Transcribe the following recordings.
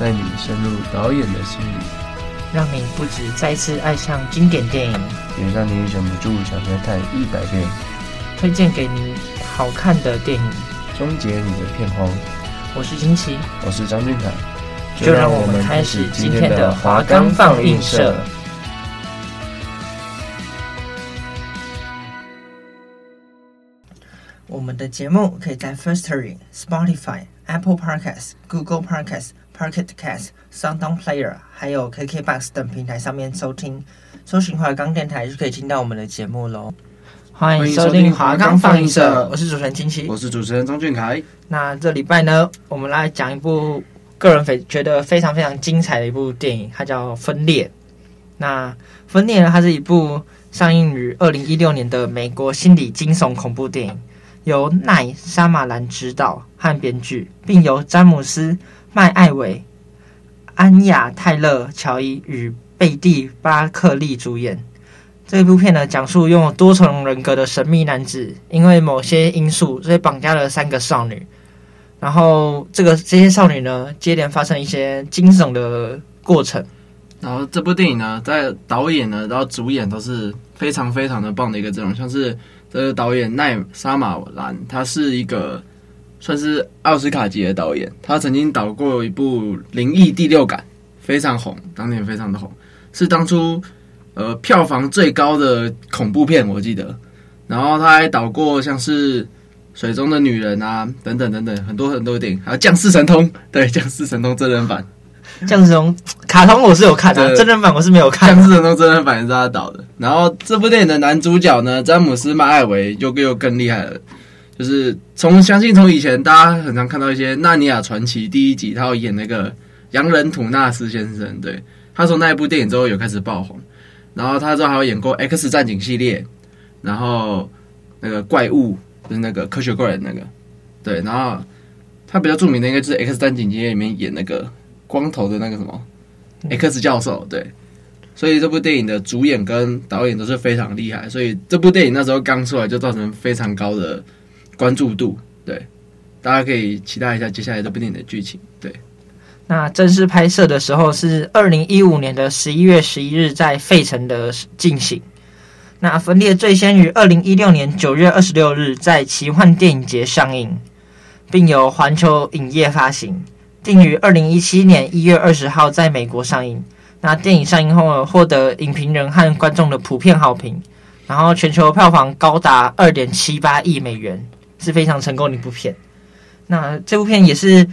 带你深入导演的心里，让你不止再次爱上经典电影，也让你忍不住想再看一百遍。推荐给你好看的电影，终结你的片荒。我是金奇，我是张俊凯，就让我们开始今天的华冈放映社。我们的节目可以在 Firstory、Spotify。Apple Podcasts、Google Podcasts、Pocket Casts、SoundOn Player，还有 KKBox 等平台上面收听。搜寻华冈电台就可以听到我们的节目喽。欢迎收听华冈放映社，我是主持人金奇，我是主持人张俊凯。那这礼拜呢，我们来讲一部个人非觉得非常非常精彩的一部电影，它叫《分裂》。那《分裂》呢，它是一部上映于二零一六年的美国心理惊悚恐怖电影。由奈·沙马兰执导和编剧，并由詹姆斯·麦艾维、安雅·泰勒·乔伊与贝蒂·巴克利主演。这部片呢，讲述拥有多重人格的神秘男子，因为某些因素，所以绑架了三个少女。然后，这个这些少女呢，接连发生一些惊悚的过程。然后，这部电影呢，在导演呢，然后主演都是非常非常的棒的一个阵容，像是。这个导演奈沙马兰，他是一个算是奥斯卡级的导演。他曾经导过一部《灵异第六感》，非常红，当年非常的红，是当初呃票房最高的恐怖片，我记得。然后他还导过像是《水中的女人》啊，等等等等，很多很多电影，还有《降世神通》，对，《降世神通》真人版。降世神通卡通我是有看的，啊，真人版我是没有看。降世神通真人版也是他导的。然后这部电影的男主角呢，詹姆斯麦艾维又又更厉害了。就是从相信从以前大家很常看到一些《纳尼亚传奇》第一集，他有演那个洋人图纳斯先生。对，他从那一部电影之后有开始爆红。然后他之后还有演过《X 战警》系列，然后那个怪物就是那个科学怪人那个。对，然后他比较著名的应该就是《X 战警》系列里面演那个。光头的那个什么 X 教授，对，所以这部电影的主演跟导演都是非常厉害，所以这部电影那时候刚出来就造成非常高的关注度，对，大家可以期待一下接下来这部电影的剧情，对。那正式拍摄的时候是二零一五年的十一月十一日在费城的进行，那分裂最先于二零一六年九月二十六日在奇幻电影节上映，并由环球影业发行。定于二零一七年一月二十号在美国上映。那电影上映后获得影评人和观众的普遍好评，然后全球票房高达二点七八亿美元，是非常成功的一部片。那这部片也是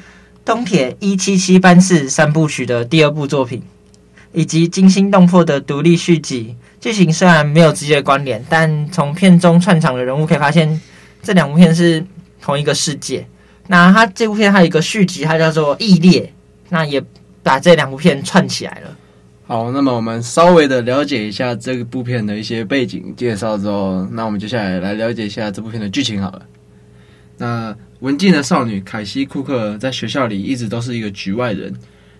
东铁一七七班次三部曲的第二部作品，以及惊心动魄的独立续集。剧情虽然没有直接关联，但从片中串场的人物可以发现，这两部片是同一个世界。那它这部片还有一个续集，它叫做《异裂》，那也把这两部片串起来了。好，那么我们稍微的了解一下这部片的一些背景介绍之后，那我们接下来来了解一下这部片的剧情好了。那文静的少女凯西·库克在学校里一直都是一个局外人，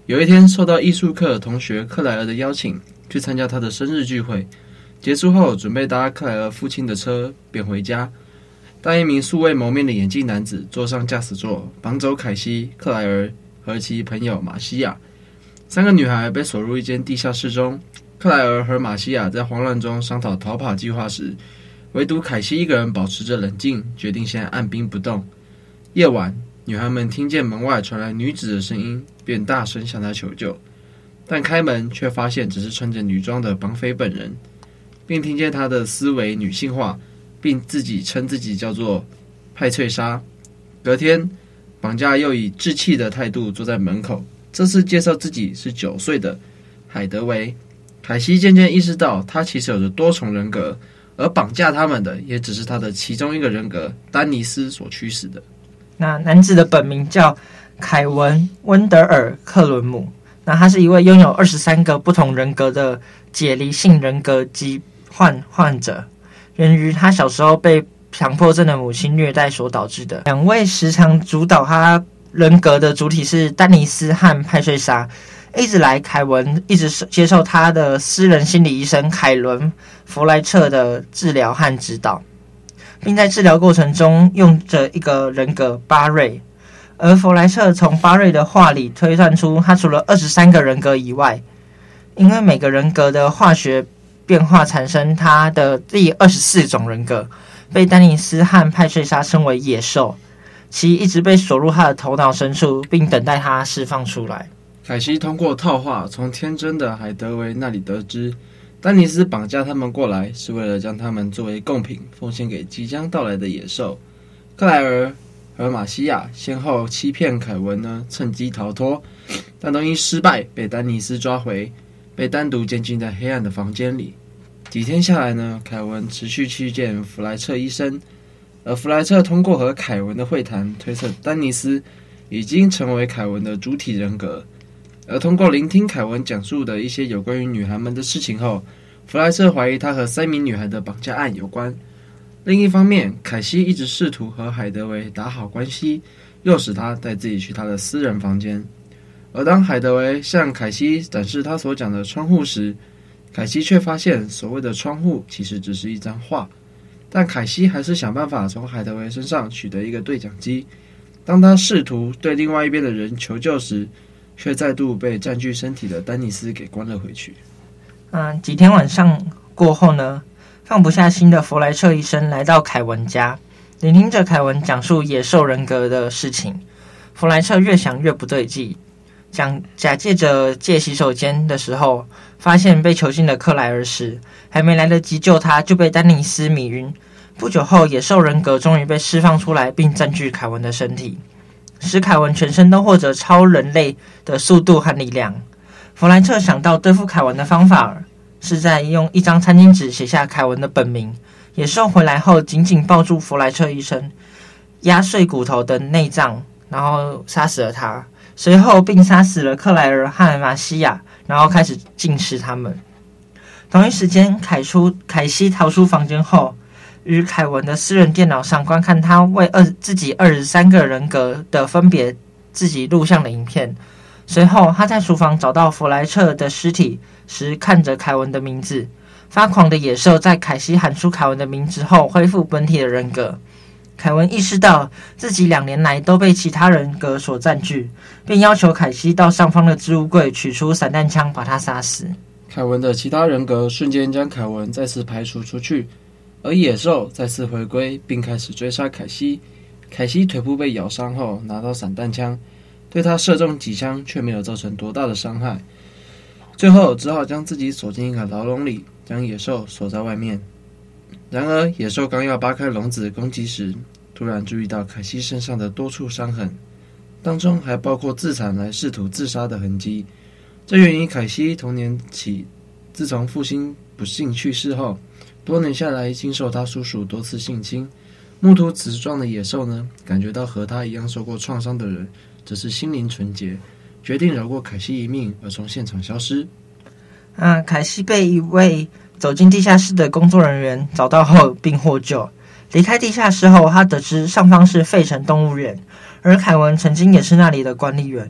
有一天受到艺术课同学克莱尔的邀请，去参加他的生日聚会，结束后准备搭克莱尔父亲的车便回家。当一名素未谋面的眼镜男子坐上驾驶座，绑走凯西、克莱尔和其朋友玛西亚。三个女孩被锁入一间地下室中。克莱尔和玛西亚在慌乱中商讨逃跑计划时，唯独凯西一个人保持着冷静，决定先按兵不动。夜晚，女孩们听见门外传来女子的声音，便大声向她求救。但开门却发现只是穿着女装的绑匪本人，并听见她的思维女性化。并自己称自己叫做派翠莎。隔天，绑架又以稚气的态度坐在门口。这次介绍自己是九岁的海德维。凯西渐渐意识到，他其实有着多重人格，而绑架他们的也只是他的其中一个人格丹尼斯所驱使的。那男子的本名叫凯文温德尔克伦姆。那他是一位拥有二十三个不同人格的解离性人格疾患患者，源于他小时候被强迫症的母亲虐待所导致的。两位时常主导他人格的主体是丹尼斯和派翠莎。一直来，凯文一直接受他的私人心理医生凯伦·弗莱彻的治疗和指导，并在治疗过程中用着一个人格巴瑞。而弗莱彻从巴瑞的话里推断出，他除了二十三个人格以外，因为每个人格的化学变化产生他的第二十四种人格，被丹尼斯和派翠莎称为野兽，其一直被锁入他的头脑深处，并等待他释放出来。凯西通过套话从天真的海德维那里得知，丹尼斯绑架他们过来是为了将他们作为贡品奉献给即将到来的野兽。克莱尔和玛西亚先后欺骗凯文呢，趁机逃脱，但都因失败被丹尼斯抓回，被单独监禁在黑暗的房间里。几天下来呢，凯文持续去见弗莱彻医生，而弗莱彻通过和凯文的会谈推测，丹尼斯已经成为凯文的主体人格。而通过聆听凯文讲述的一些有关于女孩们的事情后，弗莱彻怀疑他和三名女孩的绑架案有关。另一方面，凯西一直试图和海德维打好关系，诱使他带自己去他的私人房间。而当海德维向凯西展示他所讲的窗户时，凯西却发现所谓的窗户其实只是一张画。但凯西还是想办法从海德维身上取得一个对讲机。当他试图对另外一边的人求救时，却再度被占据身体的丹尼斯给关了回去。嗯，几天晚上过后呢，放不下心的弗莱彻医生来到凯文家，聆听着凯文讲述野兽人格的事情。弗莱彻越想越不对劲，讲假借着借洗手间的时候，发现被囚禁的克莱尔时，还没来得及救他，就被丹尼斯迷晕。不久后，野兽人格终于被释放出来，并占据凯文的身体。使凯文全身都获得超人类的速度和力量。弗莱彻想到对付凯文的方法，是在用一张餐巾纸写下凯文的本名。野兽回来后，紧紧抱住弗莱彻医生，压碎骨头的内脏，然后杀死了他。随后并杀死了克莱尔和玛西亚，然后开始进食他们。同一时间，凯出凯西逃出房间后。于凯文的私人电脑上观看他为二自己二十三个人格的分别自己录像的影片。随后，他在厨房找到弗莱彻的尸体时，看着凯文的名字。发狂的野兽在凯西喊出凯文的名字后，恢复本体的人格。凯文意识到自己两年来都被其他人格所占据，并要求凯西到上方的置物柜取出散弹枪，把他杀死。凯文的其他人格瞬间将凯文再次排除出去。而野兽再次回归，并开始追杀凯西。凯西腿部被咬伤后，拿到散弹枪，对他射中几枪，却没有造成多大的伤害。最后只好将自己锁进一个牢笼里，将野兽锁在外面。然而，野兽刚要扒开笼子攻击时，突然注意到凯西身上的多处伤痕，当中还包括自残来试图自杀的痕迹。这源于凯西童年起，自从父亲不幸去世后。多年下来，经受他叔叔多次性侵，目睹此状的野兽呢，感觉到和他一样受过创伤的人，只是心灵纯洁，决定饶过凯西一命而从现场消失。啊，凯西被一位走进地下室的工作人员找到后并获救。离开地下室后，他得知上方是费城动物园，而凯文曾经也是那里的管理员。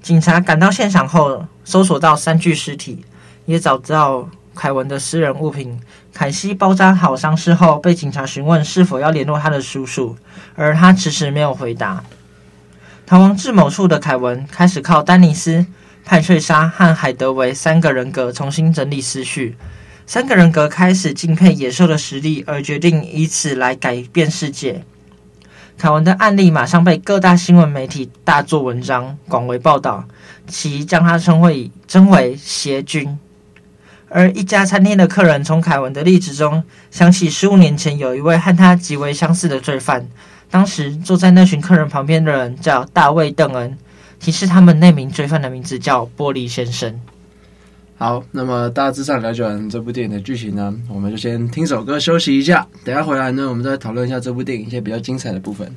警察赶到现场后，搜索到三具尸体，也找到凯文的私人物品。凯西包扎好伤势后，被警察询问是否要联络他的叔叔，而他迟迟没有回答。逃亡至某处的凯文开始靠丹尼斯、派翠莎和海德维三个人格重新整理思绪。三个人格开始敬佩野兽的实力，而决定以此来改变世界。凯文的案例马上被各大新闻媒体大做文章，广为报道，其将他称为称为邪君。而一家餐厅的客人从凯文的例子中想起，十五年前有一位和他极为相似的罪犯。当时坐在那群客人旁边的人叫大卫·邓恩，提示他们那名罪犯的名字叫玻璃先生。好，那么大致上了解完这部电影的剧情呢，我们就先听首歌休息一下。等下回来呢，我们再讨论一下这部电影一些比较精彩的部分。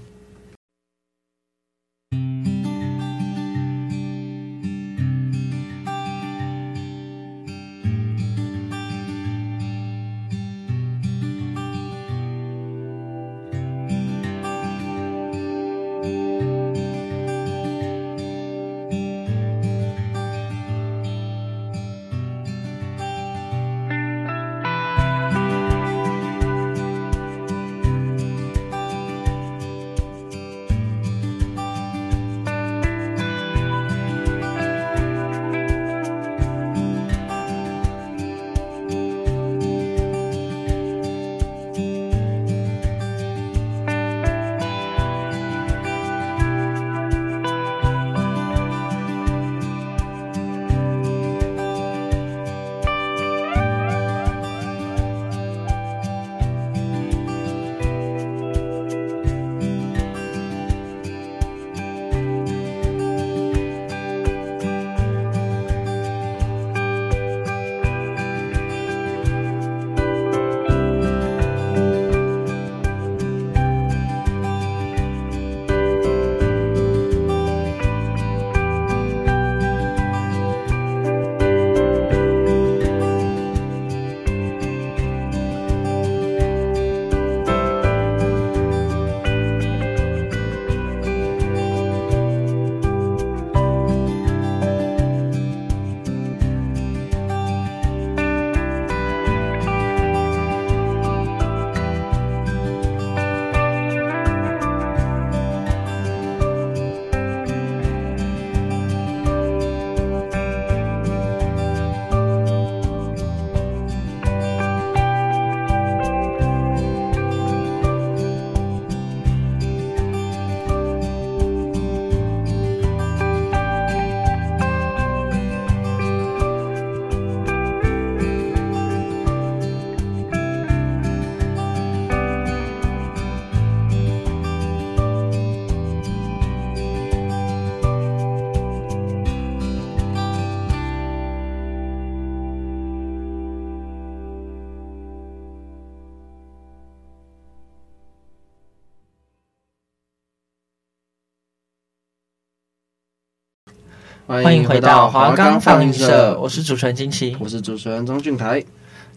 欢迎回到华冈放映社，我是主持人金奇，我是主持人张俊台。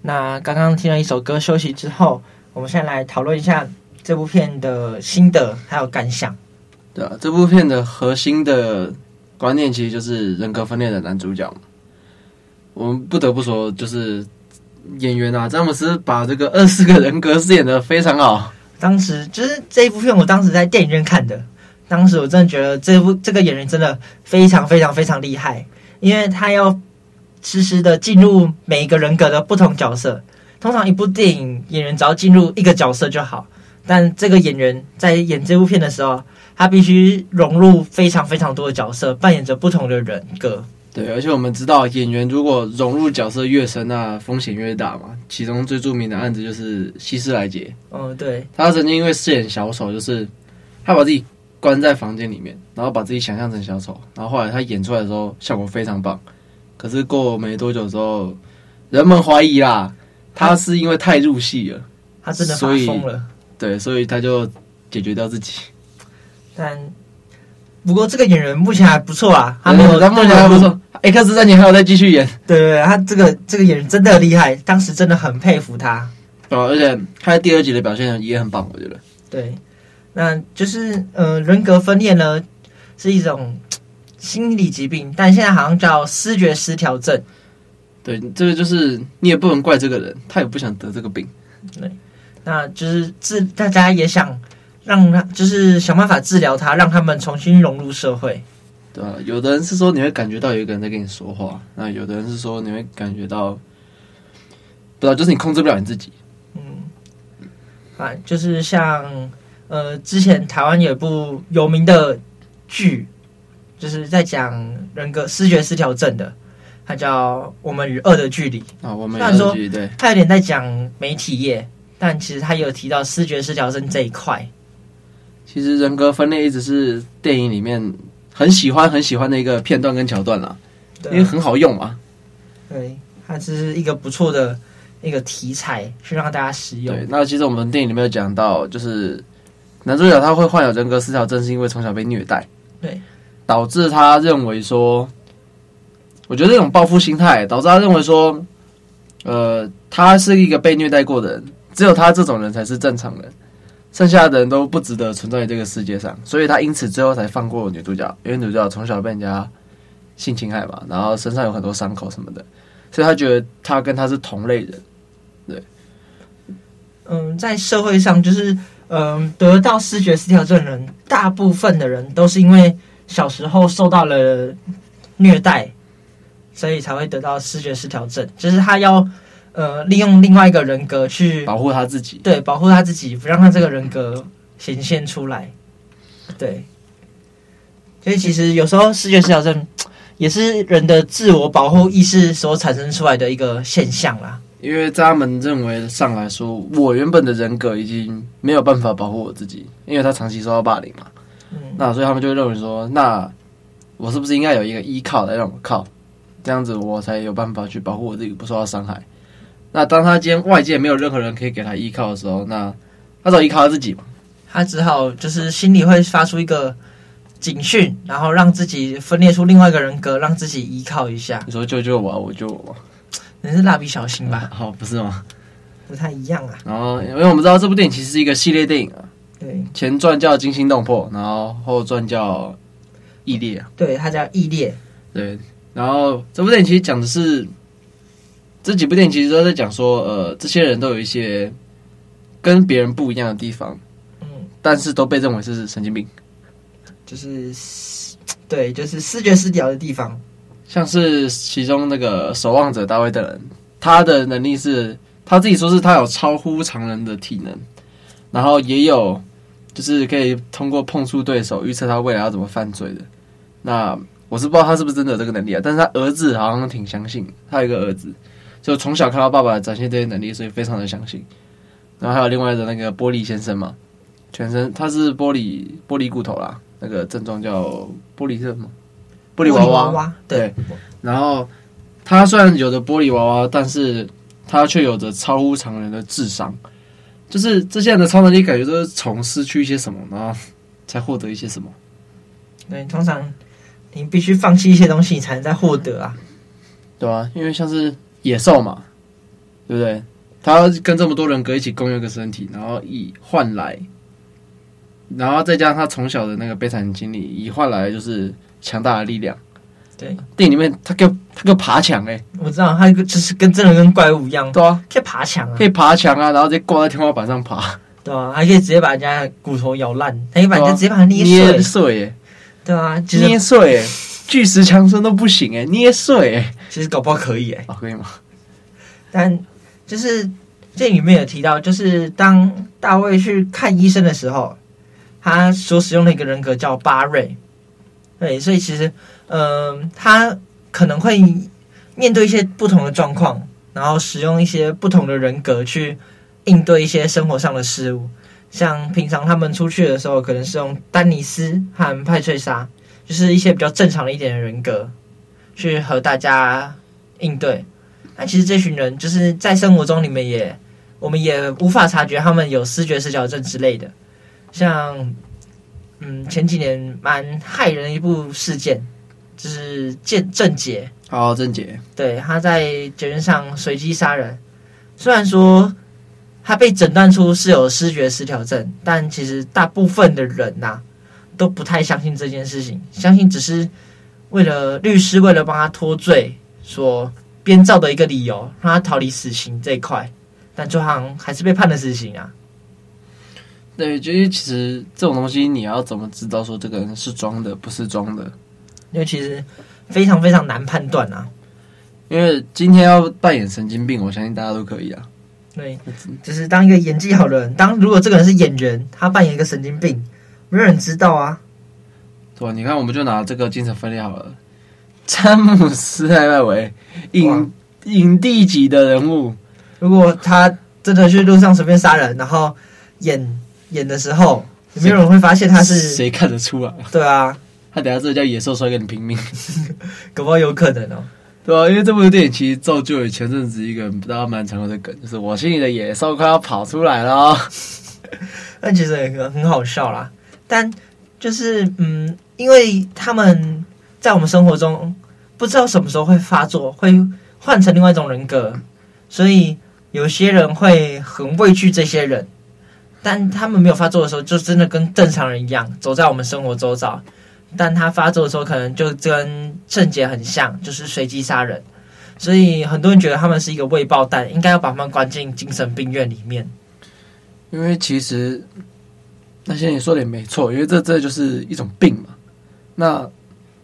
那刚刚听了一首歌休息之后，我们现在来讨论一下这部片的心得还有感想。对啊，这部片的核心的观念其实就是人格分裂的男主角。我们不得不说，就是演员啊，詹姆斯把这个二十个人格饰演的非常好。当时就是这一部片，我当时在电影院看的。当时我真的觉得这部这个演员真的非常非常非常厉害，因为他要实时的进入每一个人格的不同角色。通常一部电影演员只要进入一个角色就好，但这个演员在演这部片的时候，他必须融入非常非常多的角色，扮演着不同的人格。对，而且我们知道，演员如果融入角色越深，那风险越大嘛。其中最著名的案子就是希斯莱杰。嗯，对，他曾经因为饰演小丑，就是他把自己关在房间里面，然后把自己想象成小丑，然后后来他演出来的时候效果非常棒。可是过没多久之后，人们怀疑啦，他是因为太入戏了，他真的发疯了。对，所以他就解决掉自己。但。不过这个演员目前还不错啊，他没有，他目前还不错。X 战警还有再继续演，对对对，他这个这个演员真的厉害，当时真的很佩服他。哦，而且他在第二集的表现也很棒，我觉得。对，那就是呃，人格分裂呢是一种心理疾病，但现在好像叫思觉失调症。对，这个就是你也不能怪这个人，他也不想得这个病。对，那就是治大家也想。让他就是想办法治疗他，让他们重新融入社会。对啊，有的人是说你会感觉到有一个人在跟你说话，那有的人是说你会感觉到，不知道就是你控制不了你自己。嗯，啊，就是像呃，之前台湾有一部有名的剧，就是在讲人格视觉失调症的，它叫《我们与恶的距离》啊。我们与恶的距离，对，它有点在讲媒体业，但其实它有提到视觉失调症这一块。其实人格分裂一直是电影里面很喜欢很喜欢的一个片段跟桥段啦，对，因为很好用嘛。对，它只是一个不错的一个题材，去让大家使用。对，那其实我们电影里面有讲到，就是男主角他会患有人格失调症，是因为从小被虐待，对，导致他认为说，我觉得这种报复心态导致他认为说，呃，他是一个被虐待过的人，只有他这种人才是正常人。剩下的人都不值得存在于这个世界上，所以他因此最后才放过女主角，因为女主角从小被人家性侵害嘛，然后身上有很多伤口什么的，所以他觉得他跟他是同类人。对，嗯，在社会上就是，嗯，得到视觉失调症的人，大部分的人都是因为小时候受到了虐待，所以才会得到视觉失调症，就是他要。呃，利用另外一个人格去保护他自己，对，保护他自己，不让他这个人格显现出来。对，所以其实有时候视觉失调症也是人的自我保护意识所产生出来的一个现象啦。因为在他们认为上来说，我原本的人格已经没有办法保护我自己，因为他长期受到霸凌嘛。嗯，那所以他们就认为说，那我是不是应该有一个依靠来让我靠，这样子我才有办法去保护我自己不受到伤害。那当他今天外界没有任何人可以给他依靠的时候，那他只好依靠他自己嘛。他只好就是心里会发出一个警讯，然后让自己分裂出另外一个人格，让自己依靠一下。你说救救我，我救我。你是蜡笔小新吧？好，不是吗？不太一样啊。然后，因为我们知道这部电影其实是一个系列电影啊。对。前传叫《惊心动魄》，然后后传叫《异裂》啊。对，它叫《异裂》。对。然后这部电影其实讲的是。这几部电影其实都在讲说，呃，这些人都有一些跟别人不一样的地方，嗯，但是都被认为是神经病，就是对，就是视觉失调的地方。像是其中那个守望者大卫的人，他的能力是他自己说是他有超乎常人的体能，然后也有就是可以通过碰触对手预测他未来要怎么犯罪的。那我是不知道他是不是真的有这个能力啊，但是他儿子好像挺相信，他有一个儿子。就从小看到爸爸展现这些能力，所以非常的相信。然后还有另外的那个玻璃先生嘛，全身他是玻璃玻璃骨头啦，那个症状叫玻璃症嘛？玻璃娃娃。娃娃对。对。然后他虽然有着玻璃娃娃，但是他却有着超乎常人的智商。就是这些人的超能力，感觉都是从失去一些什么，然后才获得一些什么。对，通常你必须放弃一些东西，你才能再获得啊。对啊，因为像是野兽嘛，对不对？他要跟这么多人格一起共用一个身体，然后以换来，然后再加上他从小的那个悲惨经历，以换来就是强大的力量。对，电影里面他给他给爬墙哎，我知道他就是跟真的跟怪物一样，对啊，可以爬墙啊，可以爬墙啊，然后直接挂在天花板上爬，对啊，还可以直接把人家骨头咬烂，还可以把人家直接把它捏捏碎哎，对啊，捏碎哎，巨石强森都不行哎，捏碎哎，其实搞不好可以哎，啊可以吗？但就是这里面有提到，就是当大卫去看医生的时候，他所使用的一个人格叫巴瑞，对，所以其实。嗯、他可能会面对一些不同的状况，然后使用一些不同的人格去应对一些生活上的事物。像平常他们出去的时候，可能是用丹尼斯和派翠莎，就是一些比较正常的一点的人格去和大家应对。那其实这群人就是在生活中，你们也我们也无法察觉他们有思觉失调症之类的。像嗯，前几年蛮骇人的一部事件。就是见郑捷，哦，郑捷，对，他在捷运上随机杀人。虽然说他被诊断出是有视觉失调症，但其实大部分的人呐、啊、都不太相信这件事情，相信只是为了律师为了帮他脱罪所编造的一个理由，让他逃离死刑这一块。但最后还是被判了死刑啊。对，就是其实这种东西你要怎么知道说这个人是装的，不是装的？因为其实非常非常难判断啊，因为今天要扮演神经病，我相信大家都可以啊。对，就是当一个演技好的人，当如果这个人是演员，他扮演一个神经病，没有人知道啊。对，你看，我们就拿这个精神分裂好了，詹姆斯艾麦维影影帝级的人物，如果他真的去路上随便杀人，然后演演的时候，有没有人会发现他是谁看得出来？对啊。他等下这个叫野兽出跟你拼命，搞不好有可能哦。对啊，因为这部电影其实造就了前阵子一个不知道蛮常用的梗，就是我心里的野兽快要跑出来了。但其实也很很好笑啦。但就是嗯，因为他们在我们生活中不知道什么时候会发作，会换成另外一种人格，所以有些人会很畏惧这些人。但他们没有发作的时候，就真的跟正常人一样，走在我们生活周遭。但他发作的时候，可能就跟郑杰很像，就是随机杀人，所以很多人觉得他们是一个未爆弹，应该要把他们关进精神病院里面。因为其实那些人说的也没错，因为这这就是一种病嘛。那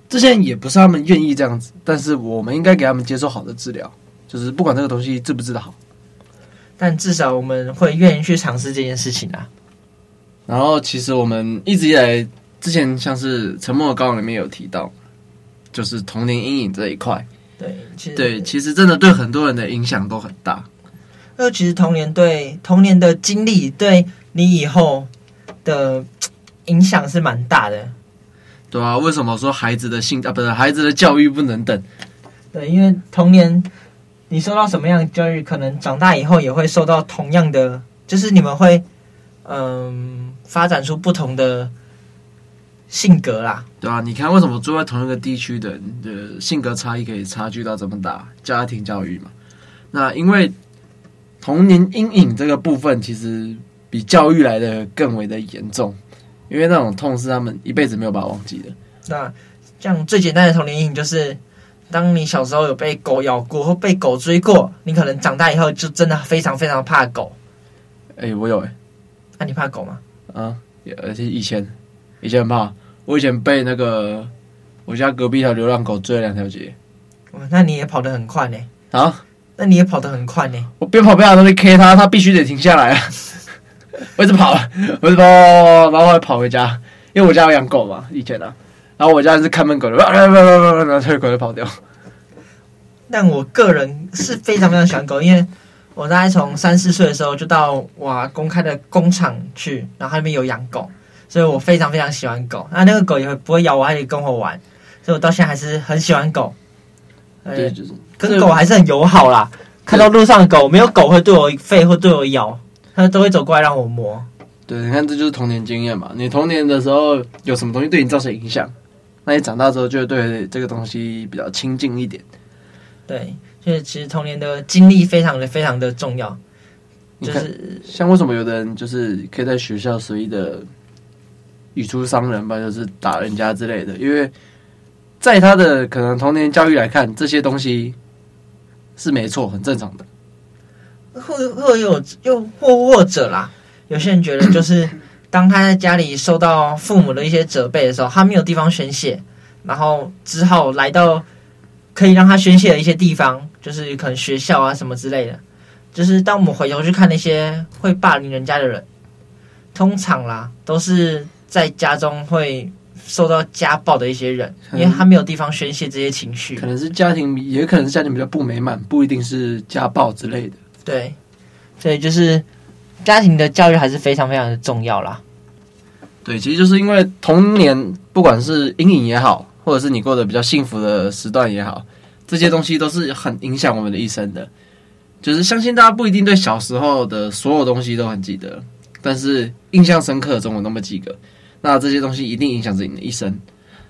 这些人也不是他们愿意这样子，但是我们应该给他们接受好的治疗，就是不管这个东西治不治得好，但至少我们会愿意去尝试这件事情啊。然后其实我们一直以来。之前像是《沉默的羔羊》里面有提到，就是童年阴影这一块。对，其实对，其实真的对很多人的影响都很大。那其实童年对童年的经历，对你以后的影响是蛮大的。对啊，为什么说孩子的性啊，不是孩子的教育不能等？对，因为童年你受到什么样的教育，可能长大以后也会受到同样的，就是你们会嗯发展出不同的。性格啦，对啊，你看为什么住在同一个地区的人的性格差异可以差距到这么大？家庭教育嘛，那因为童年阴影这个部分其实比教育来的更为的严重，因为那种痛是他们一辈子没有办法忘记的。那像最简单的童年阴影就是，当你小时候有被狗咬过或被狗追过，你可能长大以后就真的非常非常怕狗。哎、欸，我有哎、欸，那、啊、你怕狗吗？啊，而且以前以前很怕。我以前被那个我家隔壁一条流浪狗追了两条街，哇，那你也跑得很快呢？啊，那你也跑得很快呢？我边跑边拿东西 K 它，它必须得停下来啊！我一直跑，我一直跑，然后我跑回家，因为我家有养狗嘛，以前啊，然后我家是看门狗的，然后这狗就跑掉。但我个人是非常非常喜欢狗，因为我大概从三四岁的时候就到我公开的工厂去，然后那边有养狗。所以我非常非常喜欢狗，那那个狗也会不会咬我，还可以跟我玩，所以我到现在还是很喜欢狗。对，就是跟狗还是很友好啦。看到路上的狗，没有狗会对我吠，或对我咬，它都会走过来让我摸。对，你看这就是童年经验嘛。你童年的时候有什么东西对你造成影响，那你长大之后就会对这个东西比较亲近一点。对，就是其实童年的经历非常的非常的重要。就是像为什么有的人就是可以在学校随意的语出伤人吧，就是打人家之类的，因为在他的可能童年教育来看，这些东西是没错，很正常的。或或有又或或者啦，有些人觉得就是当他在家里受到父母的一些责备的时候，他没有地方宣泄，然后只好来到可以让他宣泄的一些地方，就是可能学校啊什么之类的。就是当我们回头去看那些会霸凌人家的人，通常啦都是在家中会受到家暴的一些人，因为他没有地方宣泄这些情绪，可能是家庭，也可能是家庭比较不美满，不一定是家暴之类的。对，所以就是家庭的教育还是非常非常的重要啦。对，其实就是因为童年，不管是阴影也好，或者是你过得比较幸福的时段也好，这些东西都是很影响我们的一生的。就是相信大家不一定对小时候的所有东西都很记得，但是印象深刻总有那么几个。那这些东西一定影响着你的一生。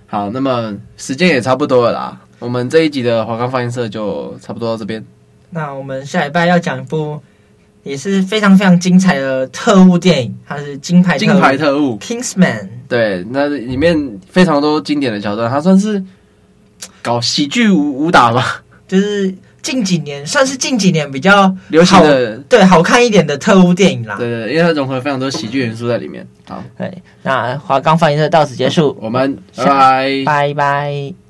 好，那么时间也差不多了啦，我们这一集的华冈放映社就差不多到这边。那我们下礼拜要讲一部也是非常非常精彩的特务电影，它是金牌金牌特务 Kingsman。对，那里面非常多经典的桥段，它算是搞喜剧武武打吧，就是。近几年算是近几年比较流行的，对，好看一点的特务电影啦。对对，因为它融合了非常多喜剧元素在里面。好，对，那华冈放映社到此结束，我们拜拜，拜拜。